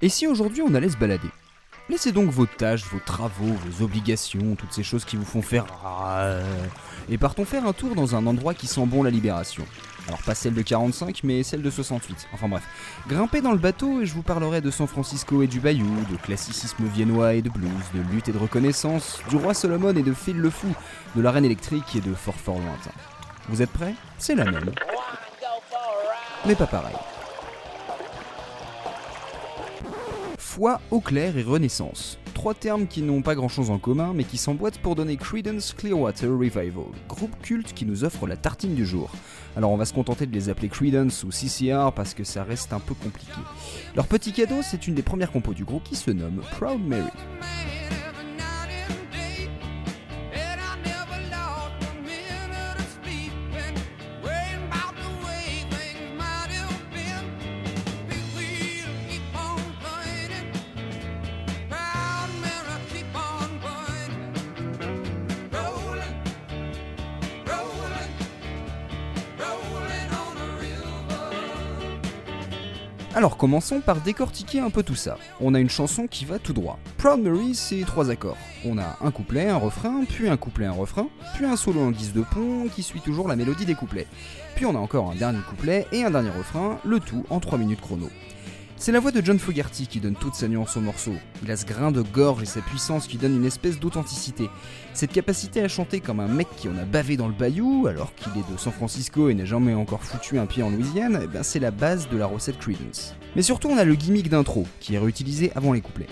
Et si aujourd'hui on allait se balader? Laissez donc vos tâches, vos travaux, vos obligations, toutes ces choses qui vous font faire... Et partons faire un tour dans un endroit qui sent bon la libération. Alors pas celle de 45, mais celle de 68. Enfin bref. Grimpez dans le bateau et je vous parlerai de San Francisco et du Bayou, de classicisme viennois et de blues, de lutte et de reconnaissance, du roi Solomon et de Phil le Fou, de la reine électrique et de fort fort lointain. Vous êtes prêts? C'est la même. Mais pas pareil. Foi, eau claire et renaissance. Trois termes qui n'ont pas grand chose en commun mais qui s'emboîtent pour donner Credence Clearwater Revival, groupe culte qui nous offre la tartine du jour. Alors on va se contenter de les appeler Credence ou CCR parce que ça reste un peu compliqué. Leur petit cadeau, c'est une des premières compos du groupe qui se nomme Proud Mary. Alors commençons par décortiquer un peu tout ça. On a une chanson qui va tout droit. Proud Mary, c'est trois accords. On a un couplet, un refrain, puis un couplet, un refrain, puis un solo en guise de pont qui suit toujours la mélodie des couplets. Puis on a encore un dernier couplet et un dernier refrain, le tout en 3 minutes chrono. C'est la voix de John Fogerty qui donne toute sa nuance au morceau. Il a ce grain de gorge et sa puissance qui donne une espèce d'authenticité. Cette capacité à chanter comme un mec qui en a bavé dans le bayou, alors qu'il est de San Francisco et n'a jamais encore foutu un pied en Louisiane, eh ben c'est la base de la recette Credence. Mais surtout, on a le gimmick d'intro, qui est réutilisé avant les couplets.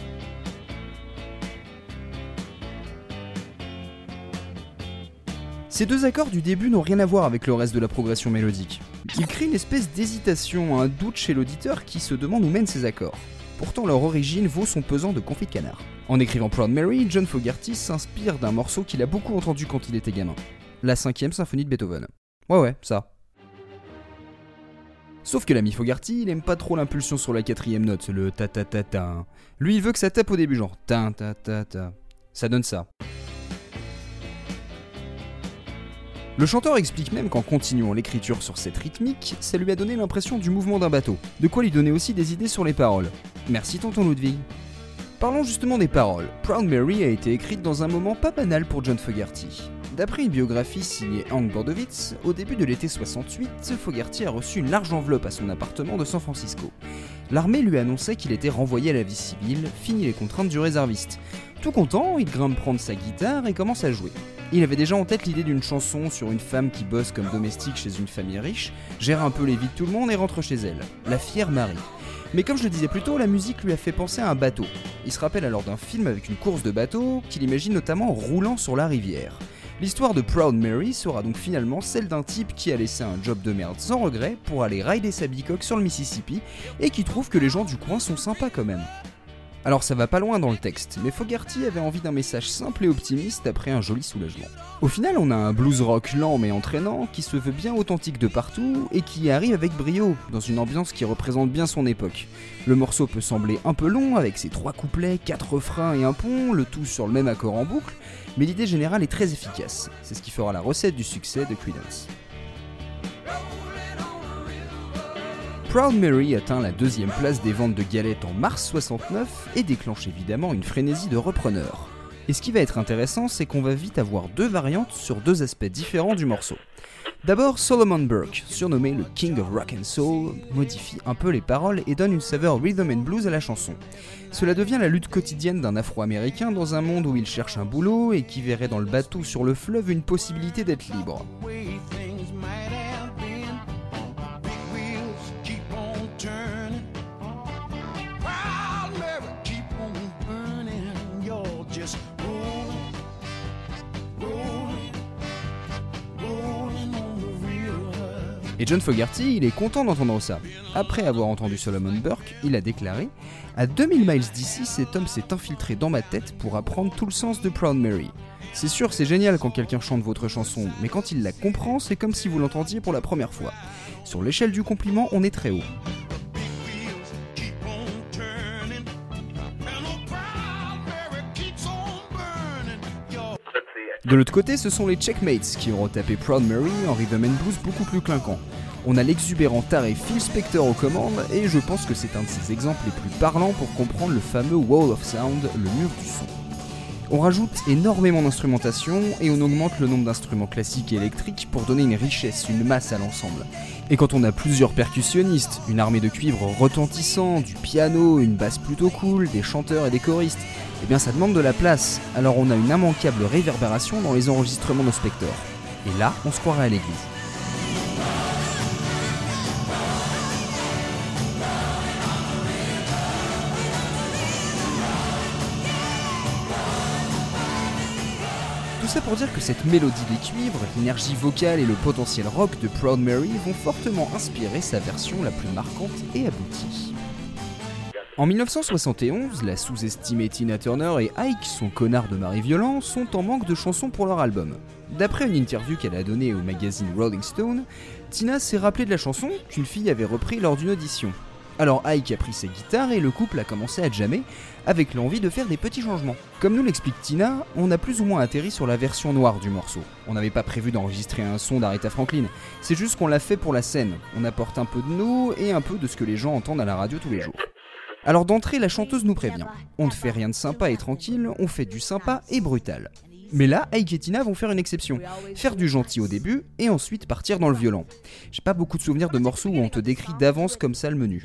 Ces deux accords du début n'ont rien à voir avec le reste de la progression mélodique. Ils créent une espèce d'hésitation, un doute chez l'auditeur qui se demande où mènent ces accords. Pourtant, leur origine vaut son pesant de confit de canard. En écrivant Proud Mary, John Fogerty s'inspire d'un morceau qu'il a beaucoup entendu quand il était gamin. La cinquième symphonie de Beethoven. Ouais ouais, ça. Sauf que l'ami Fogarty, il aime pas trop l'impulsion sur la quatrième note, le ta ta ta ta. Lui, il veut que ça tape au début, genre ta ta ta ta. Ça donne ça. Le chanteur explique même qu'en continuant l'écriture sur cette rythmique, ça lui a donné l'impression du mouvement d'un bateau, de quoi lui donner aussi des idées sur les paroles. Merci tonton Ludwig. Parlons justement des paroles. Proud Mary a été écrite dans un moment pas banal pour John Fogerty. D'après une biographie signée Hank Bordowitz, au début de l'été 68, Fogerty a reçu une large enveloppe à son appartement de San Francisco. L'armée lui annonçait qu'il était renvoyé à la vie civile, fini les contraintes du réserviste. Tout content, il grimpe prendre sa guitare et commence à jouer. Il avait déjà en tête l'idée d'une chanson sur une femme qui bosse comme domestique chez une famille riche, gère un peu les vies de tout le monde et rentre chez elle, la fière Marie. Mais comme je le disais plus tôt, la musique lui a fait penser à un bateau. Il se rappelle alors d'un film avec une course de bateau qu'il imagine notamment roulant sur la rivière. L'histoire de Proud Mary sera donc finalement celle d'un type qui a laissé un job de merde sans regret pour aller rider sa bicoque sur le Mississippi et qui trouve que les gens du coin sont sympas quand même. Alors ça va pas loin dans le texte, mais Fogarty avait envie d'un message simple et optimiste après un joli soulagement. Au final, on a un blues rock lent mais entraînant qui se veut bien authentique de partout et qui arrive avec brio, dans une ambiance qui représente bien son époque. Le morceau peut sembler un peu long avec ses trois couplets, quatre refrains et un pont, le tout sur le même accord en boucle, mais l'idée générale est très efficace. C'est ce qui fera la recette du succès de Creedence. Proud Mary atteint la deuxième place des ventes de galettes en mars 69 et déclenche évidemment une frénésie de repreneurs. Et ce qui va être intéressant, c'est qu'on va vite avoir deux variantes sur deux aspects différents du morceau. D'abord, Solomon Burke, surnommé le King of Rock and Soul, modifie un peu les paroles et donne une saveur rhythm and blues à la chanson. Cela devient la lutte quotidienne d'un Afro-Américain dans un monde où il cherche un boulot et qui verrait dans le bateau sur le fleuve une possibilité d'être libre. Et John Fogerty, il est content d'entendre ça. Après avoir entendu Solomon Burke, il a déclaré À 2000 miles d'ici, cet homme s'est infiltré dans ma tête pour apprendre tout le sens de Proud Mary. C'est sûr, c'est génial quand quelqu'un chante votre chanson, mais quand il la comprend, c'est comme si vous l'entendiez pour la première fois. Sur l'échelle du compliment, on est très haut. De l'autre côté, ce sont les Checkmates qui auront tapé Proud Mary en rhythm and blues beaucoup plus clinquant. On a l'exubérant taré Phil Spector aux commandes, et je pense que c'est un de ses exemples les plus parlants pour comprendre le fameux Wall of Sound, le mur du son. On rajoute énormément d'instrumentation et on augmente le nombre d'instruments classiques et électriques pour donner une richesse, une masse à l'ensemble. Et quand on a plusieurs percussionnistes, une armée de cuivres retentissant, du piano, une basse plutôt cool, des chanteurs et des choristes, eh bien ça demande de la place, alors on a une immanquable réverbération dans les enregistrements de Spector. Et là, on se croirait à l'église. Ça pour dire que cette mélodie des cuivres, l'énergie vocale et le potentiel rock de Proud Mary vont fortement inspirer sa version la plus marquante et aboutie. En 1971, la sous-estimée Tina Turner et Ike, son connard de mari violent, sont en manque de chansons pour leur album. D'après une interview qu'elle a donnée au magazine Rolling Stone, Tina s'est rappelée de la chanson qu'une fille avait repris lors d'une audition. Alors Ike a pris ses guitares et le couple a commencé à jammer avec l'envie de faire des petits changements. Comme nous l'explique Tina, on a plus ou moins atterri sur la version noire du morceau. On n'avait pas prévu d'enregistrer un son d'Aretha Franklin, c'est juste qu'on l'a fait pour la scène. On apporte un peu de nous et un peu de ce que les gens entendent à la radio tous les jours. Alors d'entrée, la chanteuse nous prévient. On ne fait rien de sympa et tranquille, on fait du sympa et brutal. Mais là, Ike et Tina vont faire une exception. Faire du gentil au début et ensuite partir dans le violent. J'ai pas beaucoup de souvenirs de morceaux où on te décrit d'avance comme ça le menu.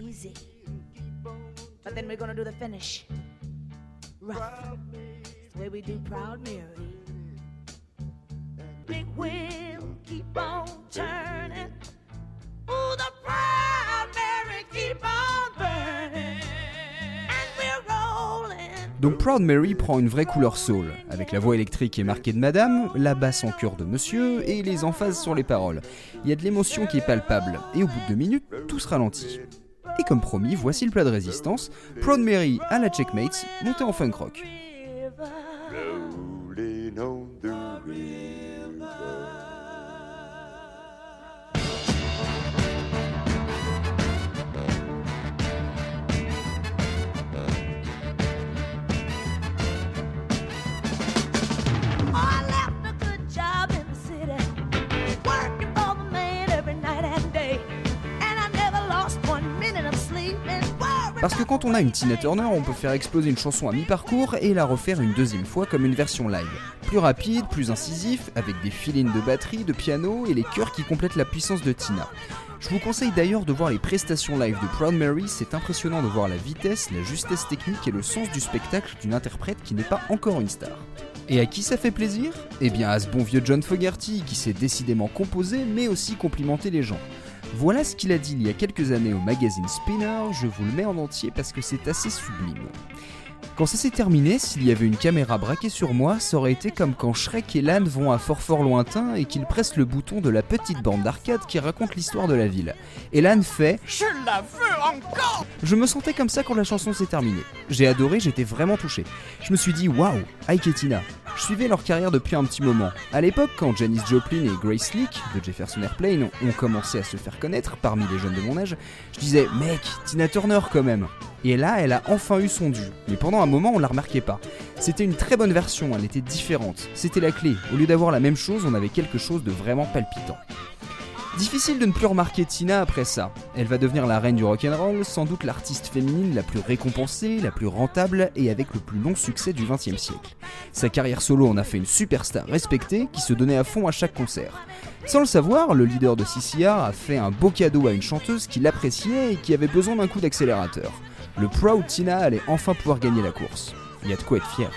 Donc Proud Mary prend une vraie couleur soul, avec la voix électrique et marquée de madame, la basse en cœur de monsieur et les emphases sur les paroles. Il y a de l'émotion qui est palpable, et au bout de deux minutes, tout se ralentit. Et comme promis, voici le plat de résistance, Proud Mary à la Checkmates, montée en funk rock. Parce que quand on a une Tina Turner, on peut faire exploser une chanson à mi-parcours et la refaire une deuxième fois comme une version live. Plus rapide, plus incisif, avec des filines de batterie, de piano et les chœurs qui complètent la puissance de Tina. Je vous conseille d'ailleurs de voir les prestations live de Proud Mary, c'est impressionnant de voir la vitesse, la justesse technique et le sens du spectacle d'une interprète qui n'est pas encore une star. Et à qui ça fait plaisir? Eh bien à ce bon vieux John Fogerty qui sait décidément composer mais aussi complimenter les gens. Voilà ce qu'il a dit il y a quelques années au magazine Spinner, je vous le mets en entier parce que c'est assez sublime. Quand ça s'est terminé, s'il y avait une caméra braquée sur moi, ça aurait été comme quand Shrek et Lan vont à fort fort lointain et qu'ils pressent le bouton de la petite bande d'arcade qui raconte l'histoire de la ville. Et Lan fait Je la Je me sentais comme ça quand la chanson s'est terminée. J'ai adoré, j'étais vraiment touché. Je me suis dit waouh, Ike et Tina. Je suivais leur carrière depuis un petit moment. À l'époque, quand Janis Joplin et Grace Leak de Jefferson Airplane ont commencé à se faire connaître parmi les jeunes de mon âge, je disais mec, Tina Turner quand même. Et là, elle a enfin eu son dû. Mais pendant un moment, on la remarquait pas. C'était une très bonne version, elle était différente. C'était la clé. Au lieu d'avoir la même chose, on avait quelque chose de vraiment palpitant. Difficile de ne plus remarquer Tina après ça. Elle va devenir la reine du rock'n'roll, sans doute l'artiste féminine la plus récompensée, la plus rentable et avec le plus long succès du XXe siècle. Sa carrière solo en a fait une superstar respectée qui se donnait à fond à chaque concert. Sans le savoir, le leader de CCR a fait un beau cadeau à une chanteuse qui l'appréciait et qui avait besoin d'un coup d'accélérateur le Proud Tina allait enfin pouvoir gagner la course. Il y a de quoi être fier.